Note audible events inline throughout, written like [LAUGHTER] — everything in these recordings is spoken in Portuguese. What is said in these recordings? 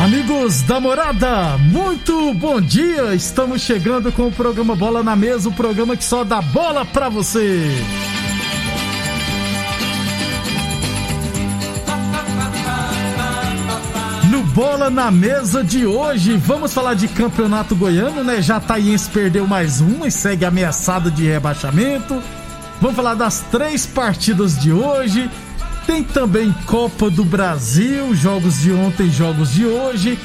Amigos da morada, muito bom dia! Estamos chegando com o programa Bola na Mesa o programa que só dá bola pra você. No Bola na Mesa de hoje, vamos falar de campeonato goiano, né? Jataiense perdeu mais um e segue ameaçado de rebaixamento. Vamos falar das três partidas de hoje. Tem também Copa do Brasil, jogos de ontem, jogos de hoje.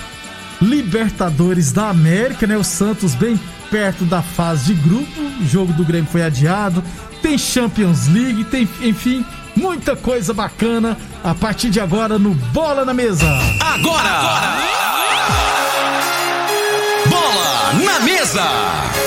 Libertadores da América, né? O Santos bem perto da fase de grupo. O jogo do Grêmio foi adiado. Tem Champions League, tem, enfim, muita coisa bacana a partir de agora no Bola na Mesa. Agora! agora! Bola na Mesa!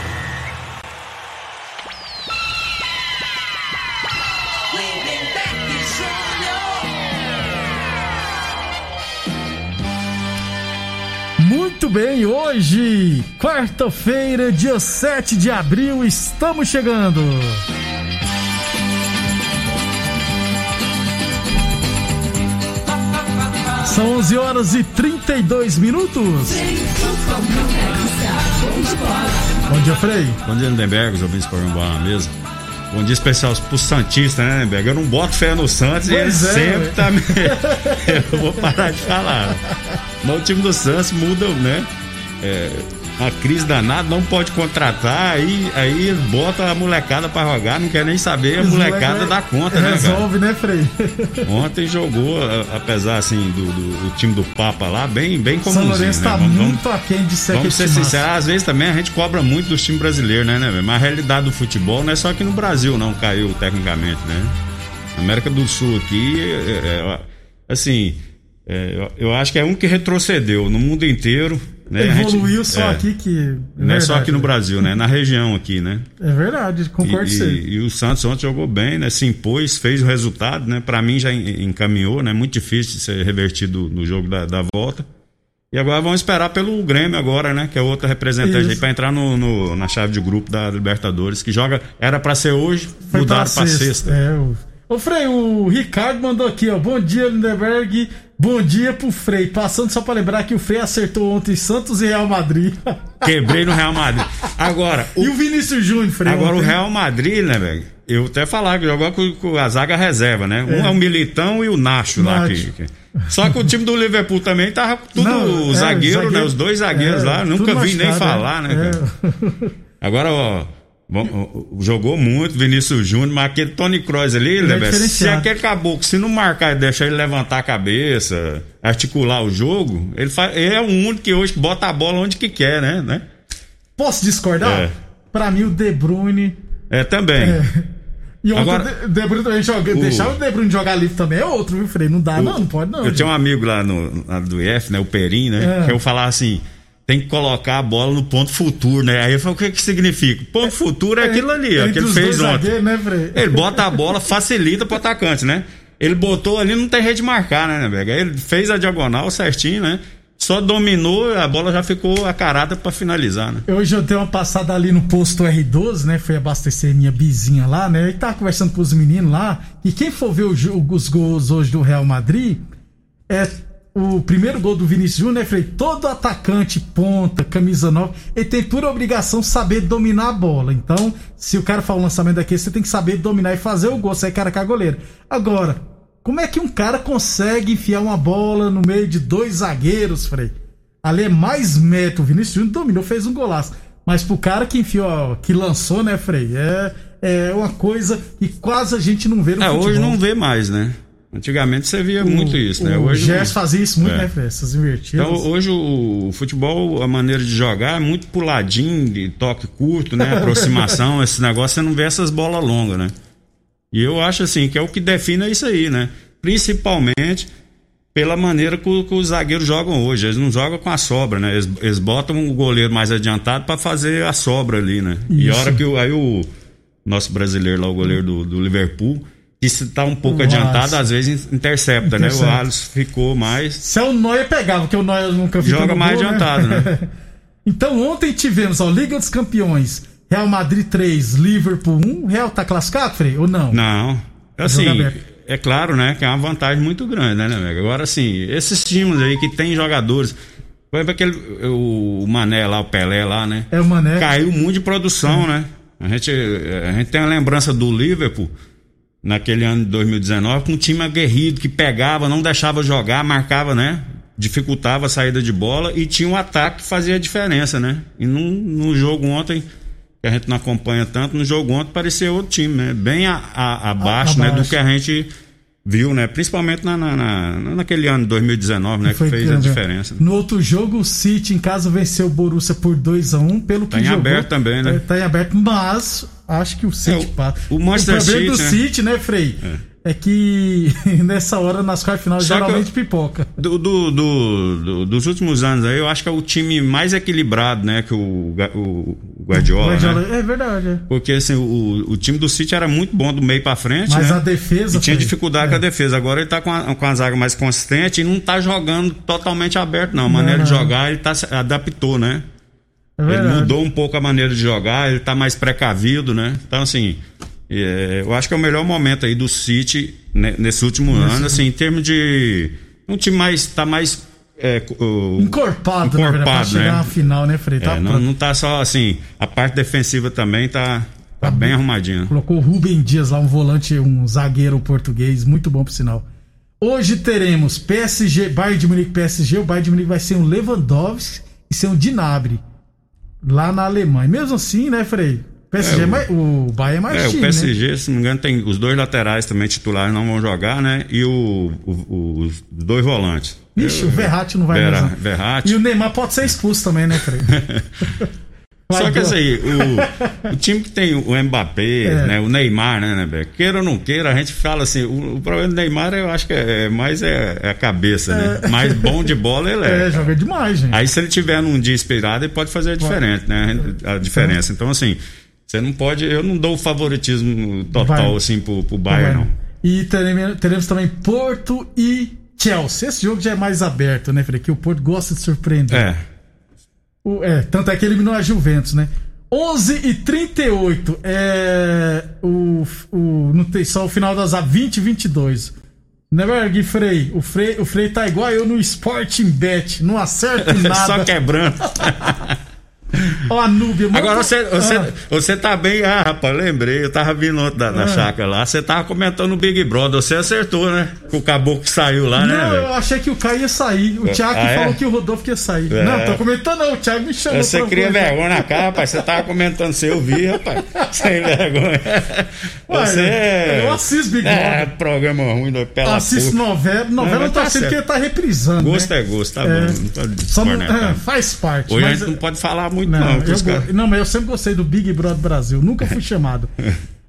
Bem, hoje, quarta-feira, dia 7 de abril, estamos chegando. São 11 horas e 32 minutos. Bom dia, Frei. Bom dia, Lindenberg, os ouvintes do programa Bola na Mesa. Bom dia especial pro Santista, né, Lindenberg? Eu não boto fé no Santos e ele Pois é, sempre ué. tá. [LAUGHS] Eu vou parar de falar. Mas o time do Santos muda, né? É, uma crise danada, não pode contratar, aí, aí bota a molecada pra jogar, não quer nem saber, a molecada moleque dá conta, né? Resolve, né, Frei? [LAUGHS] Ontem jogou, a- apesar assim do, do- do time do Papa lá, bem, bem São comumzinho, Lourenço né? tá Vamos- vamos- muito aquém de ser Vamos ser sinceros, às vezes também a gente cobra muito dos times brasileiros, né, né? velho? Mas a realidade do futebol não é só aqui no Brasil, não caiu tecnicamente, né? América do Sul aqui, é, é, assim, é, eu acho que é um que retrocedeu no mundo inteiro. Né? A gente- Evoluiu só é, aqui que. Não é só aqui no? Brasil, né? Na região aqui, né? É verdade, concordo E, com você. e- e o Santos ontem jogou bem, né? Se impôs, fez o resultado, né? Pra mim já en- encaminhou, né? Muito difícil de ser revertido no jogo da, da volta. E agora vamos esperar pelo Grêmio agora, né? Que é outra representante Isso. aí pra entrar no, no- na chave de grupo da Libertadores, que joga, era pra ser hoje, Foi mudaram pra sexta. sexta. É, o... Ô, Frei, o Ricardo mandou aqui, ó. Bom dia, Lindenberg. Bom dia pro Frei. Passando só pra lembrar que o Frei acertou ontem Santos e Real Madrid. [LAUGHS] Quebrei no Real Madrid. Agora, o, e o Vinícius Júnior, Frei. agora o ontem. Real Madrid, né, velho? Eu até falar que jogou com, com a zaga reserva, né? Um é o Militão e o Nacho lá. Que, que- Só que o time do Liverpool também tava tudo Não, é, zagueiro, zagueiro- né? Os dois zagueiros é, lá. Nunca vi nem machucado, falar, é. né, cara? Agora, ó. Bom, Jogou muito Vinícius Júnior, mas aquele Tony Kroos ali, é né, velho? se aquele caboclo, se não marcar e deixar ele levantar a cabeça, articular o jogo, ele, faz, ele é o único que hoje bota a bola onde que quer, né? né? Posso discordar? É. Pra mim, o De Bruyne. É, também. E ontem Agora, o De- Bruyne também joga. o- Deixar o De Bruyne jogar livre também é outro, viu, Frei? Não dá, não, não pode, não. Eu gente. tinha um amigo lá, no, lá do IF, né? O Perim, né? É. Que eu falava assim. Tem que colocar a bola no ponto futuro, né? Aí eu falei, o que que significa? Ponto futuro é aquilo ali, ó, Entre que ele fez ontem. né? Ele [LAUGHS] bota a bola, facilita pro atacante, né? Ele botou ali, não tem rede de marcar, né, Nebega? Aí Ele fez a diagonal certinho, né? Só dominou, a bola já ficou acarada pra finalizar, né? Hoje eu dei uma passada ali no posto R12, né? Fui abastecer minha bizinha lá, né? E tava conversando com os meninos lá. E quem for ver o os gols hoje do Real Madrid, é o primeiro gol do Vinícius Júnior, né, Frei? Todo atacante, ponta, camisa nova, ele tem por obrigação saber dominar a bola. Então, se o cara faz um lançamento daquele, você tem que saber dominar e fazer o gol. Você é cara com a goleira. Agora, como é que um cara consegue enfiar uma bola no meio de dois zagueiros, Frei? Ali é mais mérito. O Vinícius Júnior dominou, fez um golaço. Mas pro cara que enfiou, que lançou, né, Frei? É, é uma coisa que quase a gente não vê no é, futebol. hoje não vê mais, né? Antigamente você via o, muito isso, né? O hoje Gerson fazia isso muito, é. né, Fred? Essas invertidas. Então, hoje o, o, futebol, a maneira de jogar é muito puladinho, de toque curto, né? Aproximação, [LAUGHS] esse negócio, você não vê essas bolas longas, né? E eu acho assim que é o que define isso aí, né? Principalmente pela maneira que, que, os zagueiros jogam hoje. Eles não jogam com a sobra, né? Eles, eles botam o goleiro mais adiantado para fazer a sobra ali, né? Isso. E a hora que o, aí o nosso brasileiro lá, o goleiro do, do Liverpool, que se tá um pouco Nossa. adiantado, às vezes intercepta, intercepta, né? O Alisson ficou mais. Se é o Neuer pegava, porque o Neuer nunca fica Joga mais gol, né? adiantado, né? né? [LAUGHS] então ontem tivemos, ó, Liga dos Campeões, Real Madrid 3, Liverpool 1. Real tá classificado, Frei, ou não? Não. Assim, é claro, né, que é uma vantagem muito grande, né, né Agora, assim, esses times aí que tem jogadores. Por exemplo, aquele, o Mané lá, o Pelé lá, né? É o Mané. Caiu muito de produção, é. né? A gente, a gente tem a lembrança do Liverpool naquele ano de 2019, com um time aguerrido que pegava, não deixava jogar, marcava, né? Dificultava a saída de bola e tinha um ataque que fazia a diferença, né? E no, no jogo ontem, que a gente não acompanha tanto, no jogo ontem parecia outro time, né? Bem a, a, abaixo, a, né? Do que a gente viu, né? Principalmente na, na, na, naquele ano de 2019, né? Que fez a diferença. No outro jogo, o City em casa venceu o Borussia por 2 a 1 um, pelo que tá em jogou. aberto também, né? Tá em aberto, mas acho que o City é, passa. O, Manchester o problema City, do né? City, né, Frei? É é que [LAUGHS] nessa hora, nas quartas final, Só geralmente pipoca. Do, do, do, dos últimos anos aí, eu acho que é o time mais equilibrado, né? Que o, o Guardiola. Guardiola né? É verdade. É. Porque assim, o, o time do City era muito bom do meio para frente. Mas né? a defesa. E tinha dificuldade é. com a defesa. Agora ele tá com a, com a zaga mais consistente e não tá jogando totalmente aberto, não. A maneira não, não. de jogar, ele tá, adaptou, né? É ele mudou um pouco a maneira de jogar, ele tá mais precavido, né? Então, assim, é, eu acho que é o melhor momento aí do City né, nesse último Isso. ano, assim, em termos de. Um time mais. tá mais. É, o, encorpado, né, encorpado né? chegar na final, né, Frei? Tá é, não, não tá só assim. A parte defensiva também tá. Tá, tá bem arrumadinha. Colocou o Rubem Dias lá, um volante, um zagueiro português, muito bom por sinal. Hoje teremos PSG, Bayern de Munique PSG. O Bayern de Munique vai ser um Lewandowski e ser um Dinabre lá na Alemanha. Mesmo assim, né, Frei? PSG é, é, mais, o Bahia é mais É, time, o PSG, né? se não me engano, tem os dois laterais também titulares não vão jogar, né? E o, o os dois volantes. Ixi, Eu, o Verratti não vai Vera, mesmo. Verratti. E o Neymar pode ser expulso também, né, Fred? [LAUGHS] Só que assim, o, o, time que tem o Mbappé, é. né, o Neymar, né, né, queira ou não queira, a gente fala assim, o, o problema do Neymar eu acho que é, é mais é, é, a cabeça, né? É. Mais bom de bola ele é. [LAUGHS] É, joga demais, gente. Aí se ele tiver num dia inspirado, ele pode fazer a diferença, né? A diferença. Então assim, você não pode. Eu não dou favoritismo total Vai. assim pro, pro Bayern, não. E teremos, teremos, também Porto e Chelsea. Esse jogo já é mais aberto, né, Fred? Que o Porto gosta de surpreender. É. O, é, tanto é que eliminou a Juventus, né? 11 e 38 é o, o não tem só o final das 20 e 22. Neverg Frei, o Frei, o Frei tá igual eu no Sporting Bet, não acerta [LAUGHS] nada. só quebrando. [LAUGHS] Ó, a Núbia. Agora você, você, ah. você tá bem. Ah, rapaz, lembrei. Eu tava vindo ontem da, da ah. chácara lá. Você tava comentando o Big Brother. Você acertou, né? Com o caboclo que saiu lá, não, né? Não, eu achei que o Caio ia sair. O Thiago ah, falou é? que o Rodolfo ia sair. É. Não, tô comentando não. O Thiago me chamou. Você cria vergonha na cara, rapaz. Você tava comentando, você eu vi, rapaz. [LAUGHS] Sem vergonha. Você. Ué, eu assisto Big Brother. É, programa ruim, do pela Assisto novela. Novela não, tá sendo que ele tá reprisando. Gosto né? é gosto, tá é. bom. Só não, é, faz parte. Hoje a gente não pode falar muito, não. Não, eu, não, mas eu sempre gostei do Big Brother Brasil. Nunca fui [LAUGHS] chamado.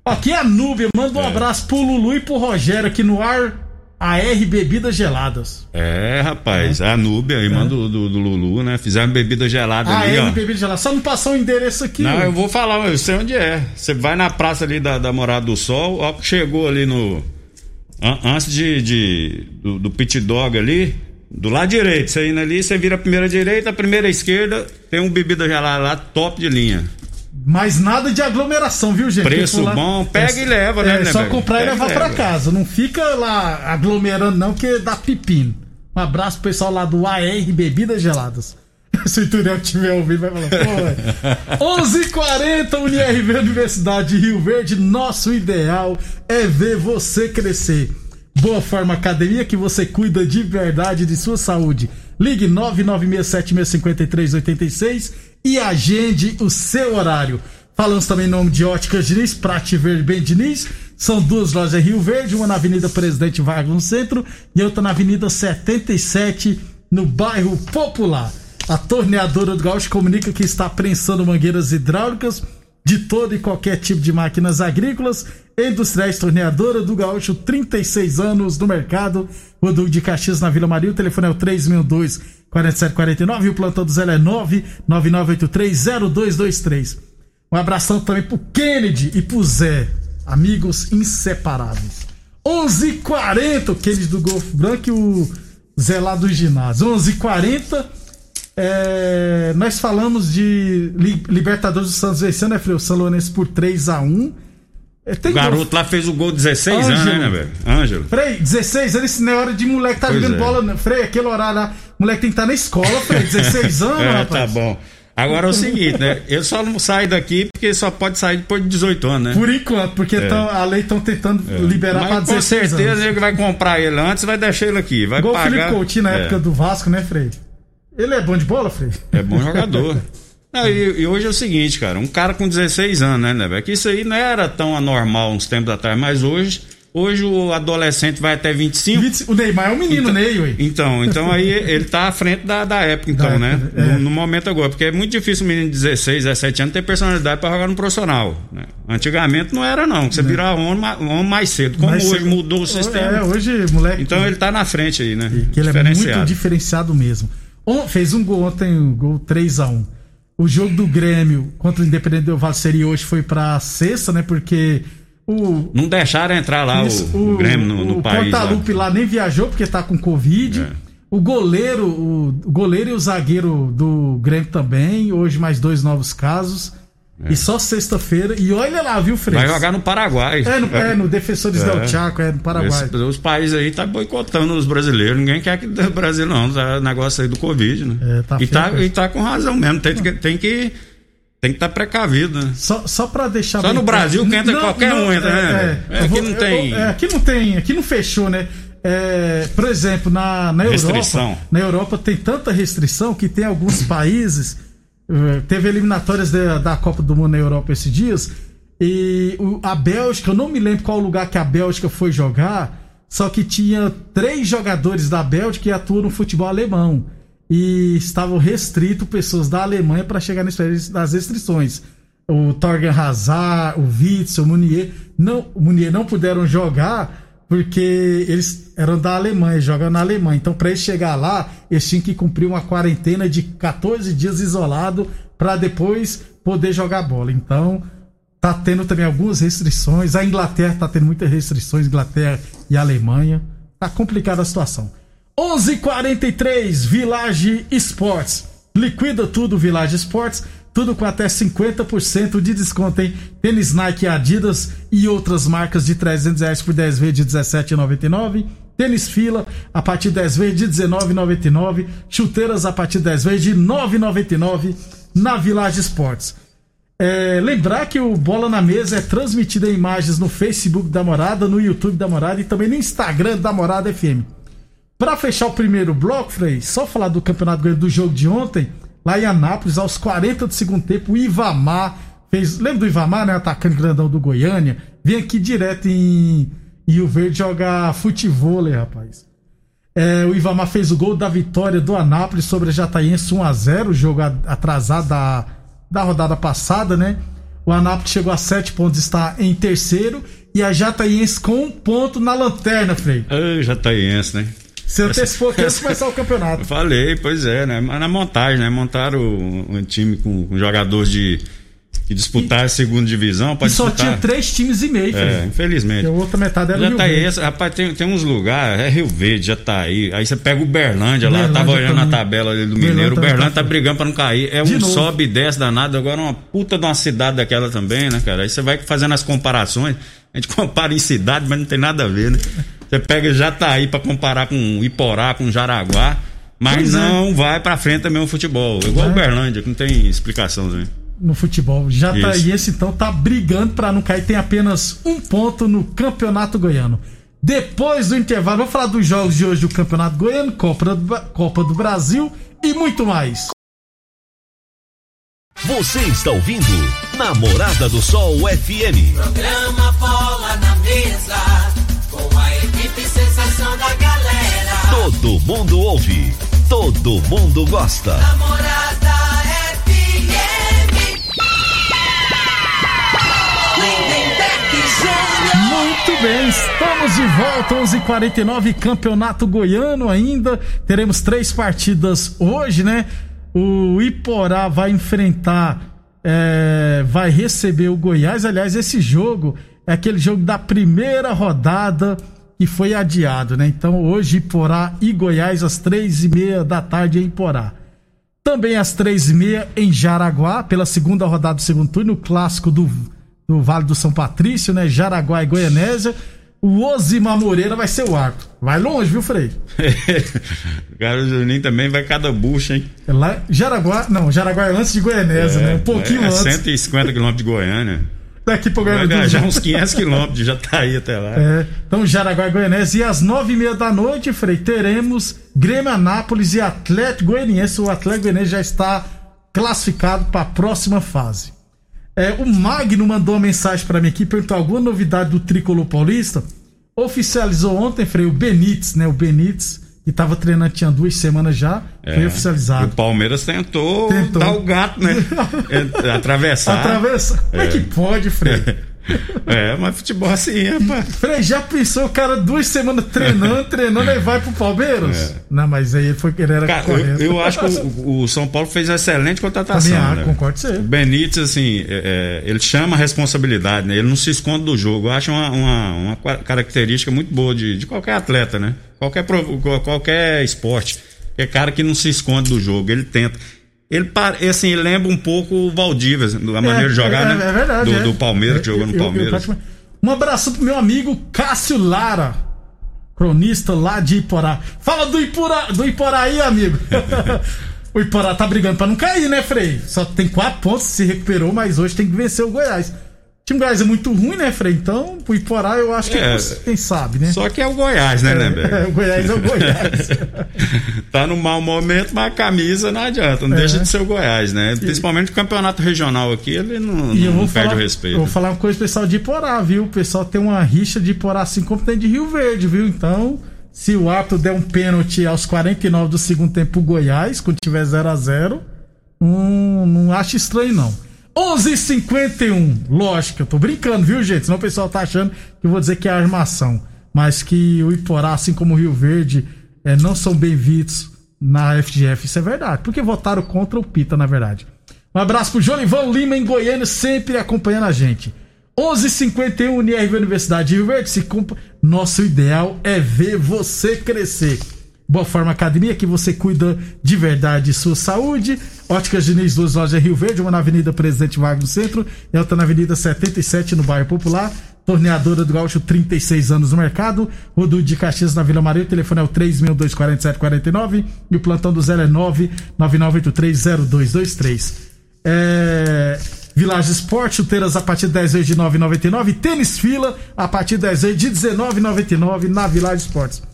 Aqui é a Núbia. Manda um é. abraço pro Lulu e pro Rogério aqui no ar. AR Bebidas Geladas. É, rapaz, é. a Núbia, irmã é. do, do, do, Lulu, né? Fizeram bebida gelada ali, ó. Bebidas Geladas. Só não passou o endereço aqui. Não, eu vou falar, eu sei onde é. Você vai na praça ali da, da Morada do Sol, ó, chegou ali no... Antes de, de do, do pit dog ali, do lado direito, você indo ali, você vira a primeira direita, a primeira esquerda, tem um bebida gelada lá, top de linha. Mas nada de aglomeração, viu, gente? Preço lá, bom, pega é, e leva, né? É, né, só comprar e levar para casa. Não fica lá aglomerando, não, que dá pepino. Um abraço pro pessoal lá do AR Bebidas Geladas. [LAUGHS] Se o Ituriel tiver ouvindo, vai falar, pô, 11:40 [LAUGHS] UniRV Universidade de Rio Verde. Nosso ideal é ver você crescer. Boa Forma Academia, que você cuida de verdade de sua saúde. Ligue 996765386 e agende o seu horário. Falamos também em nome de Óticas Diniz, Prate Verde Bem Diniz. São duas lojas em Rio Verde, uma na Avenida Presidente Vargas no centro e outra na Avenida 77 no bairro Popular. A torneadora do Gaúcho comunica que está prensando mangueiras hidráulicas de todo e qualquer tipo de máquinas agrícolas. Industriais Torneadora do Gaúcho, 36 anos no mercado. Rodul de Caxias na Vila Maria. O telefone é o 362 4749 e o plantão do Zé é 999830223. Um abração também pro Kennedy e pro Zé, amigos inseparáveis. 11:40 o Kennedy do Golfo Branco e o Zé lá do ginásio. 11:40 é, nós falamos de Libertadores do Santos vencendo, né, Freio? Salonense por 3 a 1 é, o garoto gol... lá fez o gol 16 Ângelo. anos, né, velho? Ângelo. Frei, 16 anos, isso não é hora de moleque tá pois jogando é. bola. Né? Frei, aquele horário lá, moleque tem que estar tá na escola, Frei, 16 [LAUGHS] anos, é, rapaz. Tá bom. Agora é o seguinte, né? Eu só não saio daqui porque só pode sair depois de 18 anos, né? Por enquanto, porque é. tão, a lei estão tentando é. liberar para 16 com certeza anos. ele vai comprar ele antes vai deixar ele aqui. Vai Igual pagar... o Felipe Coutinho na é. época do Vasco, né, Frei? Ele é bom de bola, Frei? É bom jogador. [LAUGHS] Não, e, e, hoje é o seguinte, cara, um cara com 16 anos, né, né, que isso aí não era tão anormal uns tempos atrás, mas hoje Hoje o adolescente vai até 25. 20, o Neymar é um menino, então, Ney, ué. Então, então aí [LAUGHS] ele tá à frente da, da época, então, da né? Época, é. no, no, momento agora. Porque é muito difícil um menino de 16, 17 anos ter personalidade para jogar no profissional. Né? Antigamente não era, não. Você é. virava homem, homem mais cedo. Como mais hoje cedo. mudou o sistema. É, hoje, moleque. Então ele tá na frente aí, né? Que ele é muito diferenciado mesmo. fez um gol ontem, um gol 3x1. O jogo do Grêmio contra o Independente do Vale seria hoje foi pra sexta, né? Porque o, não deixaram entrar lá isso, o, o, Grêmio no, no o país. O Portalupe lá. lá nem viajou porque tá com Covid. É. O goleiro, o, o, goleiro e o zagueiro do Grêmio também. Hoje mais dois novos casos. É. E só sexta-feira. E olha lá, viu, Fred? Vai jogar no Paraguai. É, no, é, no Defensores é. del Chaco, é no Paraguai. Esse, os países aí tá boicotando os brasileiros. Ninguém quer que o Brasil não. Tá negócio aí do Covid, né? É, tá e, tá, e tá com razão mesmo. Tem, tem que tem que estar tá precavido, né? Só, só para deixar Só no Brasil que entra não, qualquer não, um, entra, é, né? É, é, aqui vou, não tem. Eu, é, aqui não tem, aqui não fechou, né? É, por exemplo, na, na Europa, na Europa tem tanta restrição que tem alguns países. É, teve eliminatórias da, da Copa do Mundo na Europa esses dias. E a Bélgica, eu não me lembro qual lugar que a Bélgica foi jogar, só que tinha três jogadores da Bélgica que atuam no futebol alemão e estavam restrito pessoas da Alemanha para chegar das restrições. O Torgen Hazard, o Witzel, o Munier não, o Munier não puderam jogar porque eles eram da Alemanha, jogam na Alemanha. Então, para eles chegar lá, eles tinham que cumprir uma quarentena de 14 dias isolado para depois poder jogar bola. Então, tá tendo também algumas restrições. A Inglaterra tá tendo muitas restrições, Inglaterra e Alemanha. Tá complicada a situação. 11:43 Village Esportes. Liquida tudo Village Esportes, tudo com até 50% de desconto, hein? Tênis Nike Adidas e outras marcas de 300 reais por 10 vezes de 17,99. Tênis Fila a partir de 10 vezes de 19,99. Chuteiras a partir de 10 vezes de 9,99 na Village Esportes. É, lembrar que o Bola na Mesa é transmitido em imagens no Facebook da Morada, no YouTube da Morada e também no Instagram da Morada FM. Para fechar o primeiro bloco, Frei, só falar do Campeonato do jogo de ontem, lá em Anápolis, aos 40 do segundo tempo, o Ivamar fez. Lembra do Ivamar, né? Atacante grandão do Goiânia? Vem aqui direto em Rio Verde jogar futebol, rapaz. É, o Ivamar fez o gol da vitória do Anápolis sobre a Jataiense 1x0, o jogo atrasado da, da rodada passada, né? O Anápolis chegou a 7 pontos, está em terceiro. E a Jataiense com um ponto na lanterna, Frei. Ah, Jataiense, né? Você antecipou que antes começar o campeonato. Falei, pois é, né? Mas na montagem, né? Montaram um, time com, com, jogadores de. Que disputar a segunda divisão. E só tinha três times e meio, É, infelizmente. E a outra metade era já Rio tá Verde. Aí, rapaz, tem, tem uns lugares, é Rio Verde, já tá aí. Aí você pega o Berlândia lá, tava olhando também. na tabela ali do Mineiro. O Berlândia tá, tá brigando pra não cair. É de um novo. sobe e desce danado. Agora uma puta de uma cidade daquela também, né, cara? Aí você vai fazendo as comparações. A gente [LAUGHS] compara em cidade, mas não tem nada a ver, né? Você pega Jataí para comparar com Iporá, com Jaraguá, mas pois é. não é. vai para frente também o futebol. Igual é. o Berlândia, que não tem explicação também. No futebol. Jataíense então tá brigando para não cair, tem apenas um ponto no Campeonato Goiano. Depois do intervalo, vamos falar dos jogos de hoje do Campeonato Goiano, Copa do, Copa do Brasil e muito mais. Você está ouvindo Namorada do Sol FM. Programa Bola na Mesa, Todo mundo ouve, todo mundo gosta. Namorada FM. Muito bem, estamos de volta, 11:49 Campeonato Goiano ainda. Teremos três partidas hoje, né? O Iporá vai enfrentar, é, vai receber o Goiás. Aliás, esse jogo é aquele jogo da primeira rodada que foi adiado, né? Então hoje Iporá e Goiás às três e meia da tarde em Iporá. Também às três e meia em Jaraguá, pela segunda rodada do segundo turno, o clássico do, do Vale do São Patrício, né? Jaraguá e Goianésia. O Osimar Moreira vai ser o arco. Vai longe, viu, Frei? [LAUGHS] o cara Juninho também vai cada bucha, hein? É lá, Jaraguá, não, Jaraguá é antes de Goianésia, É, né? Um pouquinho é antes. 150 quilômetros de Goiânia. Daqui pro Vai Goiânia. viajar uns 500 quilômetros, já tá aí até lá. É, então, Jaraguá e Goianésia. E às nove e meia da noite, Frei, teremos Grêmio Anápolis e Atlético Goianiense. O Atlético Goianiense já está classificado para a próxima fase. É, o Magno mandou uma mensagem para mim aqui, perguntou alguma novidade do Tricolor Paulista. Oficializou ontem, Frei, o Benítez, né? O Benítez, que estava treinando tinha duas semanas já, foi É. oficializado. O Palmeiras tentou, Tentou. dar o gato, né? [LAUGHS] É, Atravessar. Atravessa. Como é que pode, Frei? [LAUGHS] É, mas futebol assim, rapaz. [LAUGHS] Frei, já pensou o cara duas semanas treinando, [LAUGHS] treinando e vai pro Palmeiras? É. Não, mas aí foi ele era Cara, eu, eu acho que o, o São Paulo fez excelente contratação. Também acho, né? concordo com você. O Benítez, assim, é, é, ele chama a responsabilidade, né? Ele não se esconde do jogo. Eu acho uma, uma, uma característica muito boa de, de qualquer atleta, né? Qualquer, qualquer esporte. É cara que não se esconde do jogo, ele tenta. Ele, assim, ele lembra um pouco o Valdívia, a maneira de jogar, é, né? É verdade. Do, é. do Palmeiras, que Eu- jogou no eu- eu Palmeiras. praticamente- Um abraço pro meu amigo Cássio Lara, cronista lá de Iporá. Fala do Iporá, do Iporá aí, amigo. [LAUGHS] o Iporá tá brigando pra não cair, né, Frei? Só tem quatro pontos, se recuperou, mas hoje tem que vencer o Goiás. O time do Goiás é muito ruim, né, Frei? Então, o Iporá eu acho que É. quem sabe, né? Só que é o Goiás, né, Lemberg? É, o Goiás é o Goiás. [LAUGHS] tá no mau momento, mas a camisa não adianta, não É. deixa de ser o Goiás, né? Principalmente o campeonato regional aqui, ele não, E eu não vou perde falar, o respeito. eu vou falar uma coisa pro pessoal de Iporá, viu? O pessoal tem uma rixa de Iporá assim como tem de Rio Verde, viu? Então, se o árbitro der um pênalti aos 49 do segundo tempo pro Goiás, quando tiver 0 a 0 não, não acho estranho, não. 11:51 Lógico, eu tô brincando, viu, gente? Senão o pessoal tá achando que eu vou dizer que é armação. Mas que o Iporá, assim como o Rio Verde, eh, não são bem vistos na FGF. Isso é verdade. Porque votaram contra o Pita, na verdade. Um abraço pro Jolivão Lima em Goiânia, sempre acompanhando a gente. 11:51 Unirv Universidade de Rio Verde. Se compa... Nosso ideal é ver você crescer. Boa Forma Academia, que você cuida de verdade de sua saúde. Óticas Diniz, duas lojas Rio Verde, uma na Avenida Presidente Vargas no centro e outra na Avenida 77 no bairro Popular. Torneadora do Gaúcho, 36 anos no mercado. Rodul de Caxias na Vila Maria. O telefone é o 3624749 e o plantão do 0 é 999830223. É... Village Esporte, chuteiras a partir de 10 vezes de 9,99. Tênis fila a partir de 10 vezes de 19,99 na Village Esportes.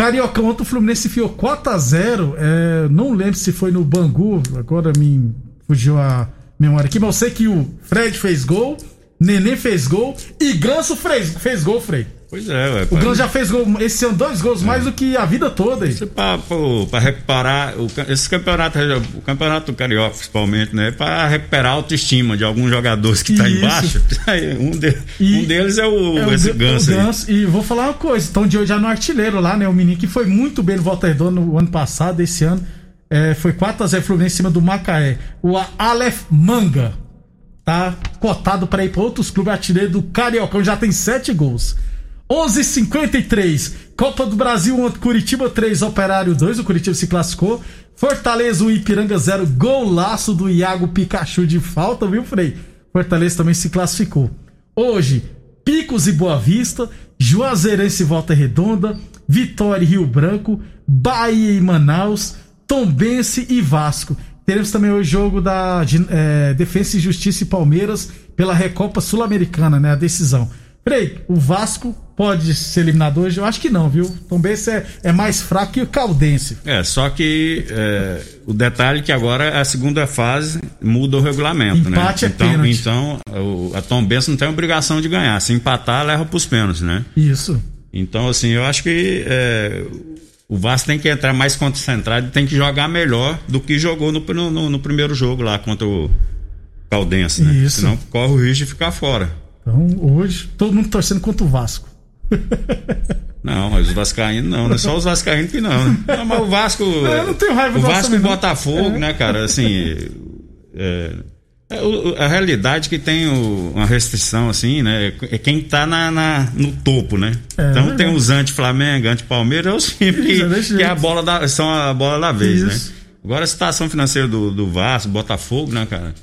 Carioca, ontem o Fluminense enfiou 4x0. É, não lembro se foi no Bangu, agora me fugiu a memória aqui, mas eu sei que o Fred fez gol, Nenê fez gol e Ganso fez, fez gol, Frei. Pois é, ué. O Ganso já fez gol esse ano, dois gols mais do que a vida toda aí. Para recuperar o, esse campeonato, o campeonato carioca, principalmente, né? Para recuperar a autoestima de alguns jogadores que tá Isso. embaixo. [LAUGHS] Um, de- um deles é o, É, esse o aí. Ganso. E vou falar uma coisa: estão de hoje já no artilheiro lá, né? O menino que foi muito bem no Volta Redonda no ano passado, esse ano. é, foi 4x0 Fluminense em cima do Macaé. O Aleph Manga tá cotado para ir para outros clubes artilheiro do Cariocão, já tem 7 gols. 11:53 Copa do Brasil, ontem, Curitiba 3, Operário 2, o Curitiba se classificou. Fortaleza 1, Ipiranga 0, golaço do Iago Pikachu de falta, viu, Frei? Fortaleza também se classificou. Hoje, Picos e Boa Vista, Juazeirense e Volta Redonda, Vitória e Rio Branco, Bahia e Manaus, Tombense e Vasco. Teremos também o jogo da eh, Defensa e Justiça e Palmeiras pela Recopa Sul-Americana, né? A decisão. Frei, o Vasco pode ser eliminado hoje? Eu acho que não, viu? Tom Bense é, é mais fraco que o Caldense. É, só que é, o detalhe é que agora a segunda fase muda o regulamento, Empate né? é então, pênalti. então o, a Tom Benz não tem obrigação de ganhar. Se empatar, leva pros pênaltis, né? Isso. Então, assim, eu acho que é, o Vasco tem que entrar mais concentrado e tem que jogar melhor do que jogou no, no, no primeiro jogo lá contra o Caldense, né? Isso. Senão corre o risco de ficar fora. Então, hoje, todo mundo torcendo contra o Vasco. [LAUGHS] Não, mas os Vascaínos não, não é só os Vascaínos que não. Né? Não, mas o Vasco. Eu não tenho raiva O do Vasco Vasco, e. Botafogo, É. né, cara? Assim. é, é, a realidade é que tem o- uma restrição, assim, né? É quem tá na, na- no topo, né? É, então é tem os anti-Flamengo, anti-Palmeiras, é os times que, que a bola da, são a bola da vez, Isso. né? Agora a situação financeira do, do Vasco, Botafogo, né, cara?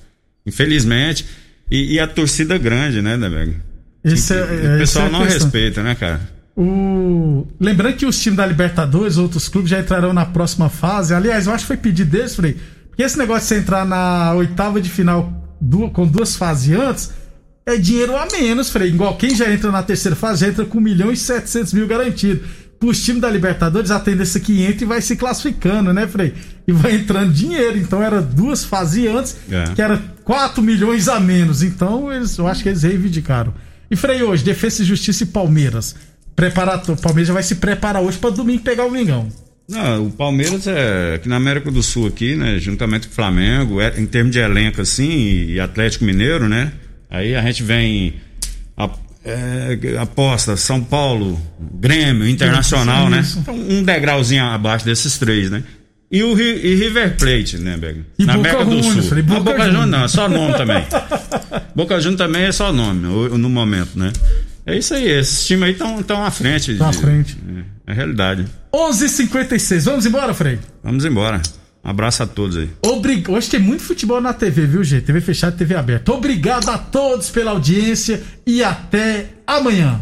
Infelizmente. E, e a torcida grande, né, Debeg? Esse é, o é, pessoal é não respeita, né, cara? O... Lembrando que os times da Libertadores, outros clubes já entrarão na próxima fase. Aliás, eu acho que foi pedido deles, Frei. Porque esse negócio de você entrar na oitava de final com duas fases antes é dinheiro a menos, Frei. Igual quem já entra na terceira fase já entra com 1 milhão e 700 mil garantido. Para os times da Libertadores, a tendência é que entra e vai se classificando, né, Frei? E vai entrando dinheiro. Então era duas fases antes, É. que era 4 milhões a menos. Então eles, eu acho que eles reivindicaram. E Frei, hoje, Defesa e Justiça e Palmeiras. O Palmeiras já vai se preparar hoje para domingo pegar o Mengão. Não, o Palmeiras é aqui na América do Sul aqui, né, juntamente com o Flamengo, é, em termos de elenco assim e Atlético Mineiro, né? Aí a gente vem a- é, aposta São Paulo, Grêmio, Internacional, né? Então, um degrauzinho abaixo desses três, né? E o e River Plate, né, Bega? E Na Boca América do Sul. falei, Boca Boca Juniors Juniors. não, é só nome também. [LAUGHS] Boca Juniors também é só nome no momento, né? É isso aí, esses times aí estão à frente. Tão à frente. É, é realidade. 11:56. Vamos embora, Frei. Vamos embora. Um abraço a todos aí. Obrig... Hoje tem muito futebol na TV, viu, gente? TV fechada e TV aberta. Obrigado a todos pela audiência e até amanhã.